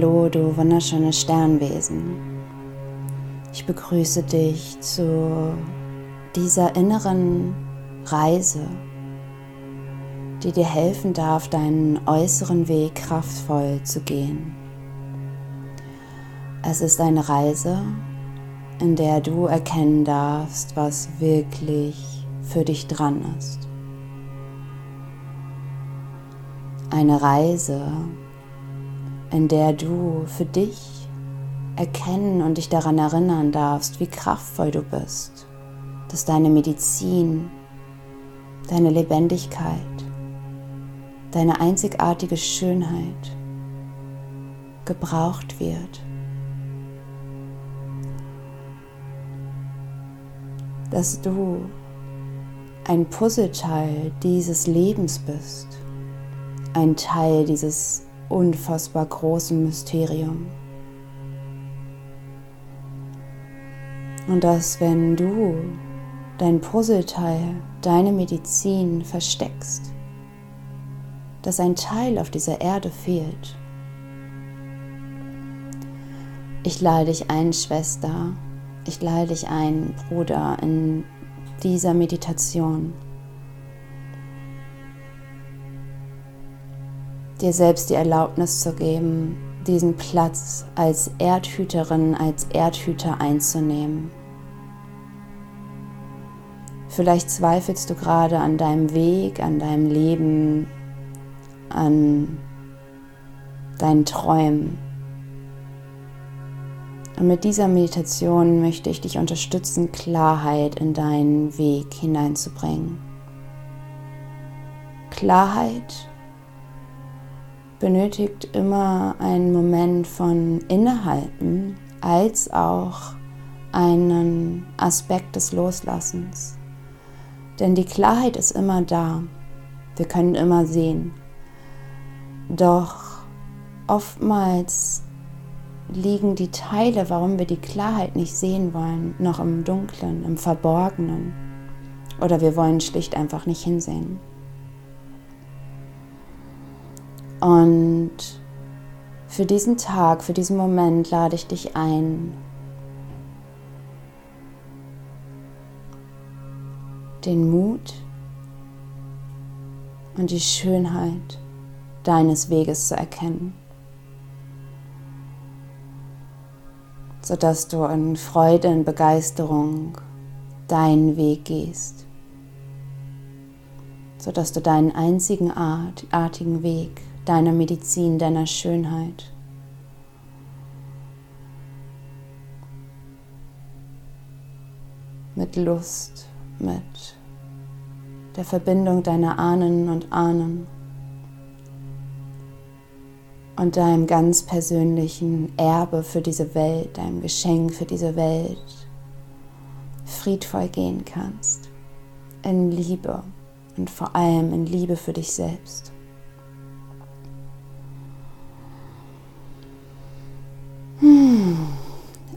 Hallo, du wunderschönes Sternwesen. Ich begrüße dich zu dieser inneren Reise, die dir helfen darf, deinen äußeren Weg kraftvoll zu gehen. Es ist eine Reise, in der du erkennen darfst, was wirklich für dich dran ist. Eine Reise, in der du für dich erkennen und dich daran erinnern darfst, wie kraftvoll du bist, dass deine Medizin, deine Lebendigkeit, deine einzigartige Schönheit gebraucht wird. Dass du ein Puzzleteil dieses Lebens bist, ein Teil dieses unfassbar großen Mysterium. Und dass wenn du dein Puzzleteil, deine Medizin versteckst, dass ein Teil auf dieser Erde fehlt. Ich lade dich ein, Schwester, ich lade dich ein, Bruder, in dieser Meditation dir selbst die Erlaubnis zu geben, diesen Platz als Erdhüterin, als Erdhüter einzunehmen. Vielleicht zweifelst du gerade an deinem Weg, an deinem Leben, an deinen Träumen. Und mit dieser Meditation möchte ich dich unterstützen, Klarheit in deinen Weg hineinzubringen. Klarheit benötigt immer einen Moment von Innehalten als auch einen Aspekt des Loslassens. Denn die Klarheit ist immer da. Wir können immer sehen. Doch oftmals liegen die Teile, warum wir die Klarheit nicht sehen wollen, noch im Dunklen, im Verborgenen. Oder wir wollen schlicht einfach nicht hinsehen. Und für diesen Tag, für diesen Moment lade ich dich ein, den Mut und die Schönheit deines Weges zu erkennen, sodass du in Freude, in Begeisterung deinen Weg gehst, sodass du deinen einzigen artigen Weg deiner Medizin, deiner Schönheit. Mit Lust, mit der Verbindung deiner Ahnen und Ahnen und deinem ganz persönlichen Erbe für diese Welt, deinem Geschenk für diese Welt friedvoll gehen kannst. In Liebe und vor allem in Liebe für dich selbst.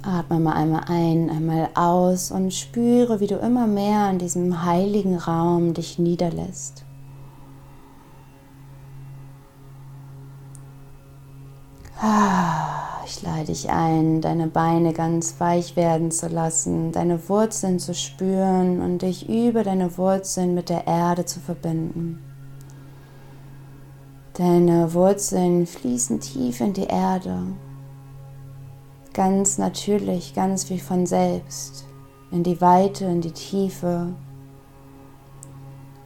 Atme mal einmal ein, einmal aus und spüre, wie du immer mehr in diesem heiligen Raum dich niederlässt. Ah, ich lade dich ein, deine Beine ganz weich werden zu lassen, deine Wurzeln zu spüren und dich über deine Wurzeln mit der Erde zu verbinden. Deine Wurzeln fließen tief in die Erde ganz natürlich, ganz wie von selbst, in die Weite, in die Tiefe.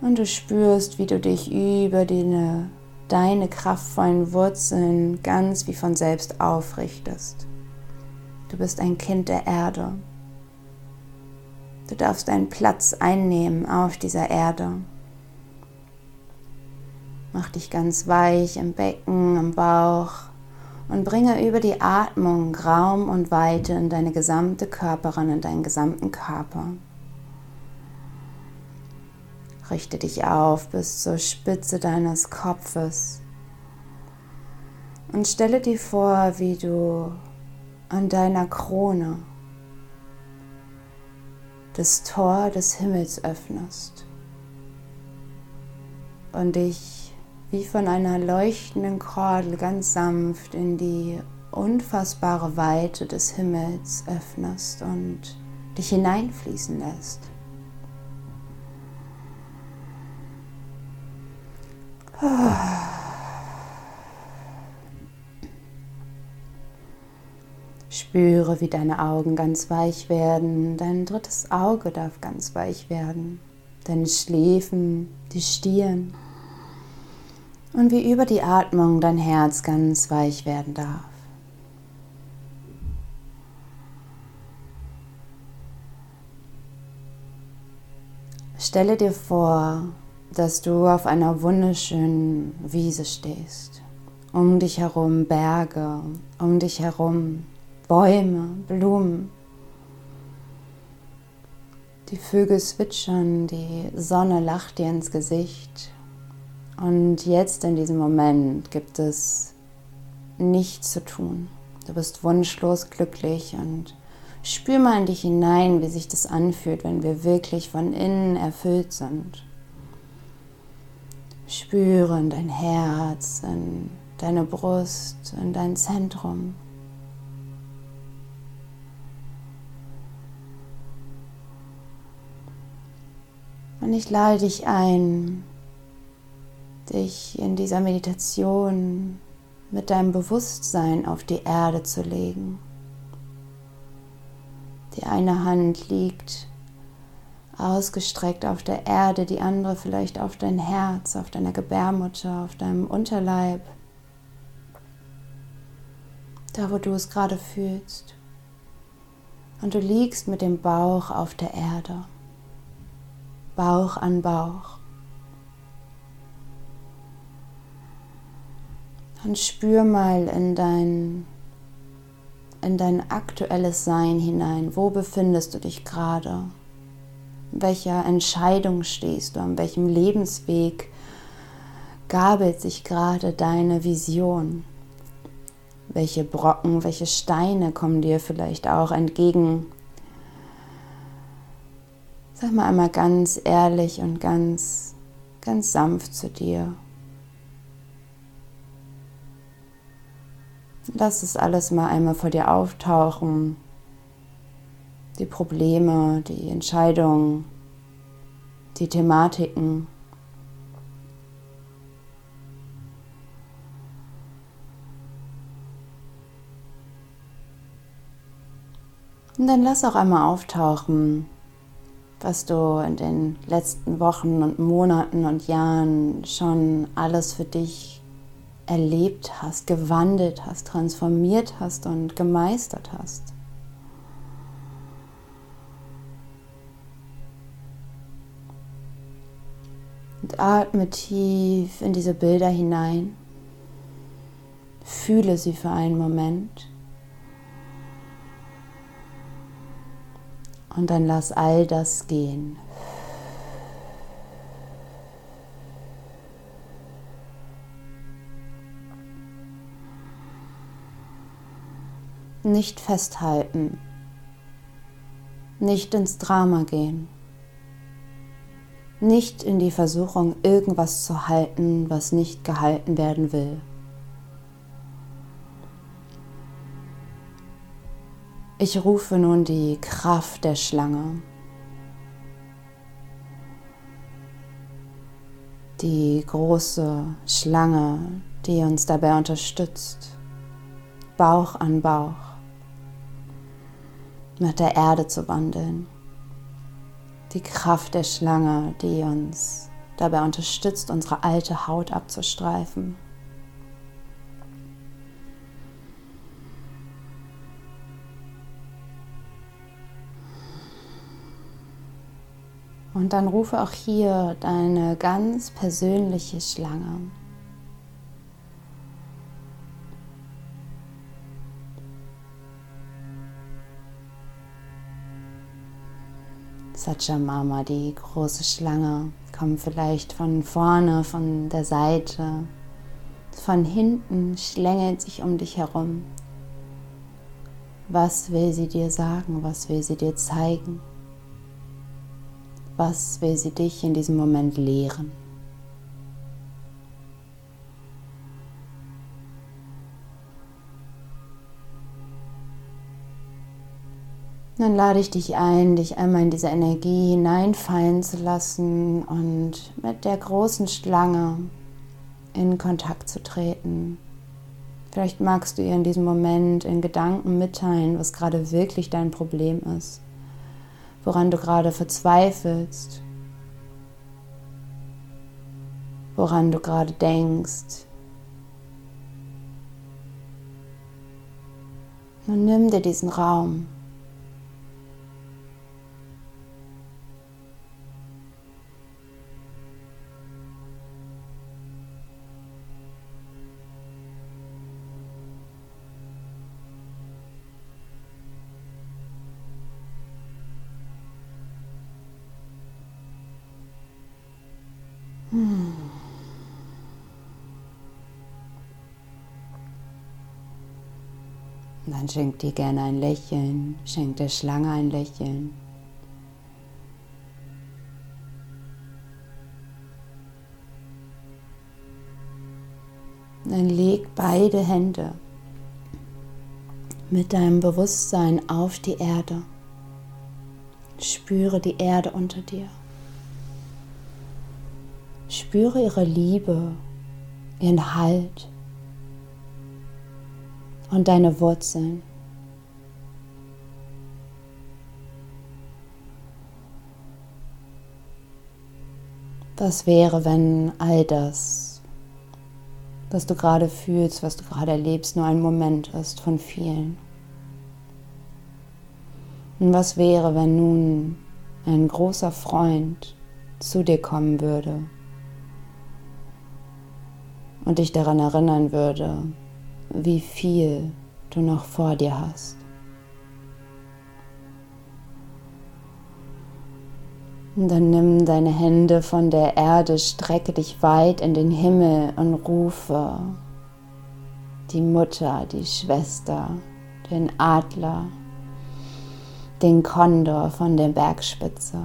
Und du spürst, wie du dich über deine, deine kraftvollen Wurzeln ganz wie von selbst aufrichtest. Du bist ein Kind der Erde. Du darfst einen Platz einnehmen auf dieser Erde. Mach dich ganz weich im Becken, im Bauch, und bringe über die Atmung Raum und Weite in deine gesamte Körperin, in deinen gesamten Körper. Richte dich auf bis zur Spitze deines Kopfes und stelle dir vor, wie du an deiner Krone das Tor des Himmels öffnest und dich wie von einer leuchtenden Kordel ganz sanft in die unfassbare Weite des Himmels öffnest und dich hineinfließen lässt. Spüre, wie deine Augen ganz weich werden. Dein drittes Auge darf ganz weich werden. Deine Schläfen, die Stirn. Und wie über die Atmung dein Herz ganz weich werden darf. Stelle dir vor, dass du auf einer wunderschönen Wiese stehst. Um dich herum Berge, um dich herum Bäume, Blumen. Die Vögel zwitschern, die Sonne lacht dir ins Gesicht. Und jetzt in diesem Moment gibt es nichts zu tun. Du bist wunschlos glücklich und spür mal in dich hinein, wie sich das anfühlt, wenn wir wirklich von innen erfüllt sind. Spüre in dein Herz, in deine Brust, in dein Zentrum. Und ich lade dich ein, dich in dieser Meditation mit deinem Bewusstsein auf die Erde zu legen. Die eine Hand liegt ausgestreckt auf der Erde, die andere vielleicht auf dein Herz, auf deiner Gebärmutter, auf deinem Unterleib, da wo du es gerade fühlst. Und du liegst mit dem Bauch auf der Erde, Bauch an Bauch. Und spür mal in dein, in dein aktuelles Sein hinein. Wo befindest du dich gerade? welcher Entscheidung stehst du, an welchem Lebensweg gabelt sich gerade deine Vision? Welche Brocken, welche Steine kommen dir vielleicht auch entgegen? Sag mal einmal ganz ehrlich und ganz, ganz sanft zu dir. Lass es alles mal einmal vor dir auftauchen die Probleme, die Entscheidungen, die Thematiken. Und dann lass auch einmal auftauchen, was du in den letzten Wochen und Monaten und Jahren schon alles für dich erlebt hast, gewandelt hast, transformiert hast und gemeistert hast. Und atme tief in diese Bilder hinein. Fühle sie für einen Moment. Und dann lass all das gehen. Nicht festhalten. Nicht ins Drama gehen nicht in die Versuchung, irgendwas zu halten, was nicht gehalten werden will. Ich rufe nun die Kraft der Schlange, die große Schlange, die uns dabei unterstützt, Bauch an Bauch mit der Erde zu wandeln die Kraft der Schlange, die uns dabei unterstützt, unsere alte Haut abzustreifen. Und dann rufe auch hier deine ganz persönliche Schlange. Satchamama, die große Schlange, kommt vielleicht von vorne, von der Seite, von hinten, schlängelt sich um dich herum. Was will sie dir sagen? Was will sie dir zeigen? Was will sie dich in diesem Moment lehren? Dann lade ich dich ein, dich einmal in diese Energie hineinfallen zu lassen und mit der großen Schlange in Kontakt zu treten. Vielleicht magst du ihr in diesem Moment in Gedanken mitteilen, was gerade wirklich dein Problem ist, woran du gerade verzweifelst, woran du gerade denkst. Nun nimm dir diesen Raum. Dann schenkt dir gerne ein Lächeln, schenkt der Schlange ein Lächeln. Dann leg beide Hände mit deinem Bewusstsein auf die Erde. Spüre die Erde unter dir. Spüre ihre Liebe, ihren Halt und deine Wurzeln. Was wäre, wenn all das, was du gerade fühlst, was du gerade erlebst, nur ein Moment ist von vielen? Und was wäre, wenn nun ein großer Freund zu dir kommen würde und dich daran erinnern würde, wie viel du noch vor dir hast. Und dann nimm deine Hände von der Erde, strecke dich weit in den Himmel und rufe die Mutter, die Schwester, den Adler, den Kondor von der Bergspitze.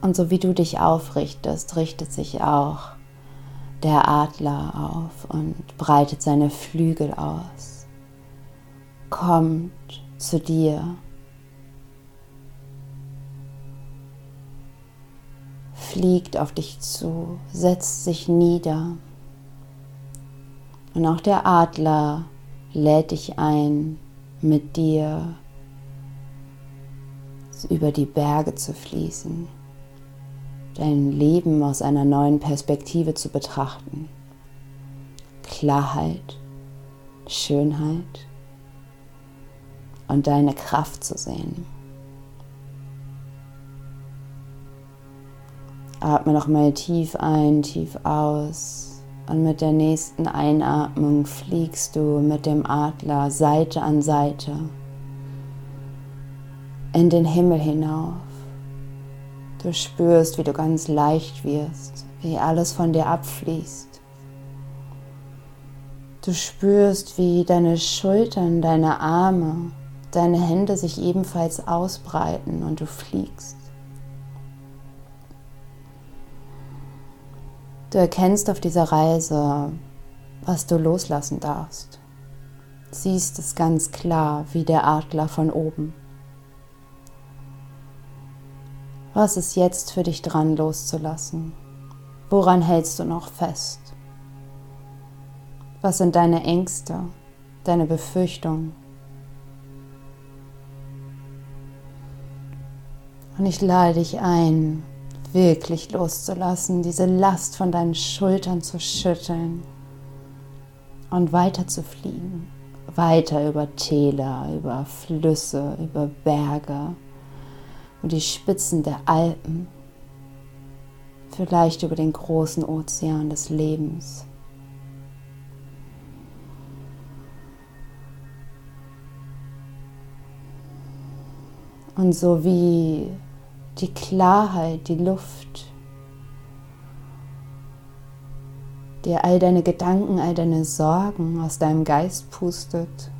Und so wie du dich aufrichtest, richtet sich auch der Adler auf und breitet seine Flügel aus, kommt zu dir, fliegt auf dich zu, setzt sich nieder. Und auch der Adler lädt dich ein, mit dir über die Berge zu fließen dein Leben aus einer neuen Perspektive zu betrachten. Klarheit, Schönheit und deine Kraft zu sehen. Atme noch mal tief ein, tief aus. Und mit der nächsten Einatmung fliegst du mit dem Adler Seite an Seite in den Himmel hinauf. Du spürst, wie du ganz leicht wirst, wie alles von dir abfließt. Du spürst, wie deine Schultern, deine Arme, deine Hände sich ebenfalls ausbreiten und du fliegst. Du erkennst auf dieser Reise, was du loslassen darfst. Siehst es ganz klar wie der Adler von oben. Was ist jetzt für dich dran loszulassen? Woran hältst du noch fest? Was sind deine Ängste, deine Befürchtungen? Und ich lade dich ein, wirklich loszulassen, diese Last von deinen Schultern zu schütteln und weiter zu fliegen. Weiter über Täler, über Flüsse, über Berge, und die Spitzen der Alpen, vielleicht über den großen Ozean des Lebens. Und so wie die Klarheit, die Luft, dir all deine Gedanken, all deine Sorgen aus deinem Geist pustet,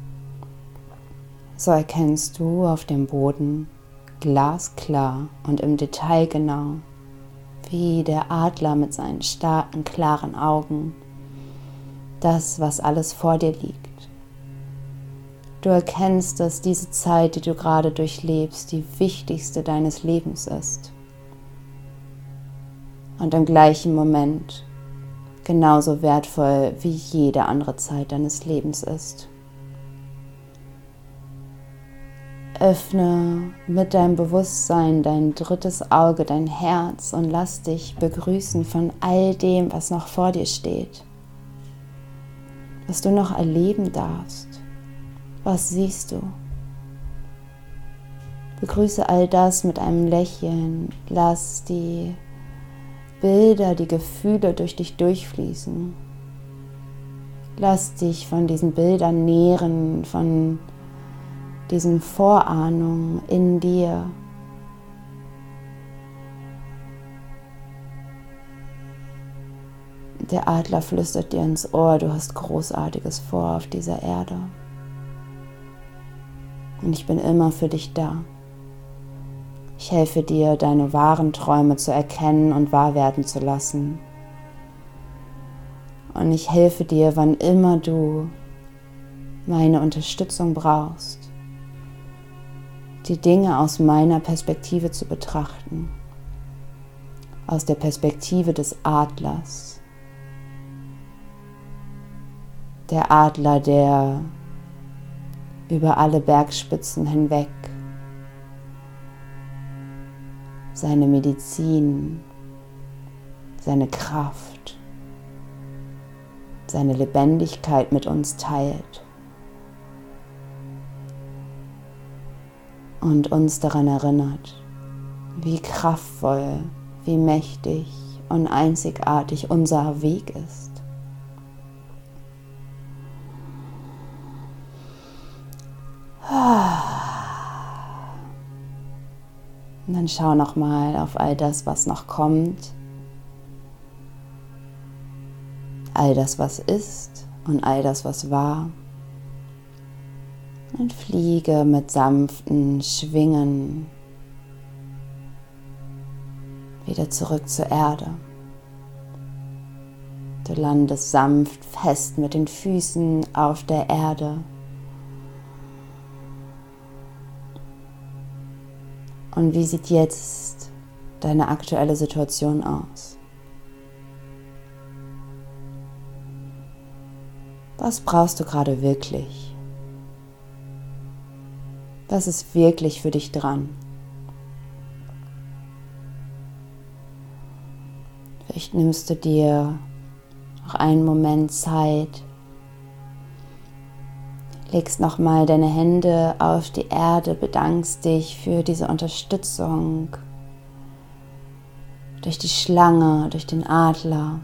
so erkennst du auf dem Boden glasklar und im Detail genau, wie der Adler mit seinen starken, klaren Augen, das, was alles vor dir liegt. Du erkennst, dass diese Zeit, die du gerade durchlebst, die wichtigste deines Lebens ist. Und im gleichen Moment genauso wertvoll wie jede andere Zeit deines Lebens ist. Öffne mit deinem Bewusstsein dein drittes Auge, dein Herz und lass dich begrüßen von all dem, was noch vor dir steht, was du noch erleben darfst. Was siehst du? Begrüße all das mit einem Lächeln. Lass die Bilder, die Gefühle durch dich durchfließen. Lass dich von diesen Bildern nähren, von diesen Vorahnungen in dir. Der Adler flüstert dir ins Ohr, du hast Großartiges vor auf dieser Erde. Und ich bin immer für dich da. Ich helfe dir, deine wahren Träume zu erkennen und wahr werden zu lassen. Und ich helfe dir, wann immer du meine Unterstützung brauchst, die Dinge aus meiner Perspektive zu betrachten, aus der Perspektive des Adlers. Der Adler, der über alle Bergspitzen hinweg. Seine Medizin, seine Kraft, seine Lebendigkeit mit uns teilt und uns daran erinnert, wie kraftvoll, wie mächtig und einzigartig unser Weg ist. Und dann schau noch mal auf all das, was noch kommt. All das, was ist und all das, was war. Und fliege mit sanften Schwingen wieder zurück zur Erde. Du landest sanft fest mit den Füßen auf der Erde. Und wie sieht jetzt deine aktuelle Situation aus? Was brauchst du gerade wirklich? Was ist wirklich für dich dran? Vielleicht nimmst du dir noch einen Moment Zeit, legst nochmal deine Hände auf die Erde, bedankst dich für diese Unterstützung durch die Schlange, durch den Adler.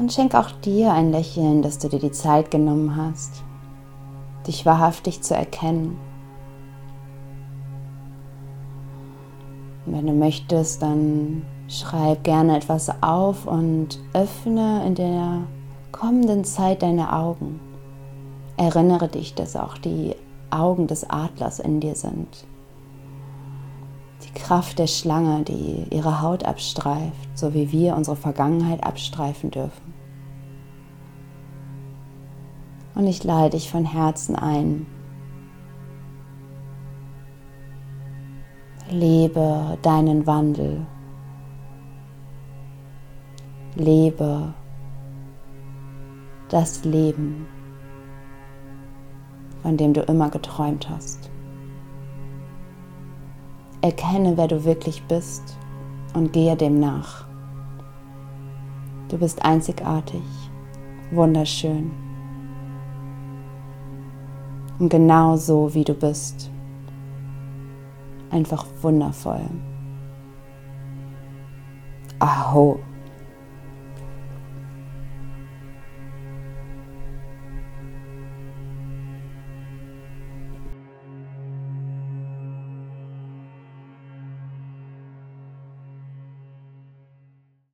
Und schenk auch dir ein Lächeln, dass du dir die Zeit genommen hast, dich wahrhaftig zu erkennen. Und wenn du möchtest, dann Schreib gerne etwas auf und öffne in der kommenden Zeit deine Augen. Erinnere dich, dass auch die Augen des Adlers in dir sind. Die Kraft der Schlange, die ihre Haut abstreift, so wie wir unsere Vergangenheit abstreifen dürfen. Und ich lade dich von Herzen ein. Lebe deinen Wandel lebe das Leben, von dem du immer geträumt hast. Erkenne, wer du wirklich bist und gehe dem nach. Du bist einzigartig, wunderschön und genau so, wie du bist. Einfach wundervoll. Aho.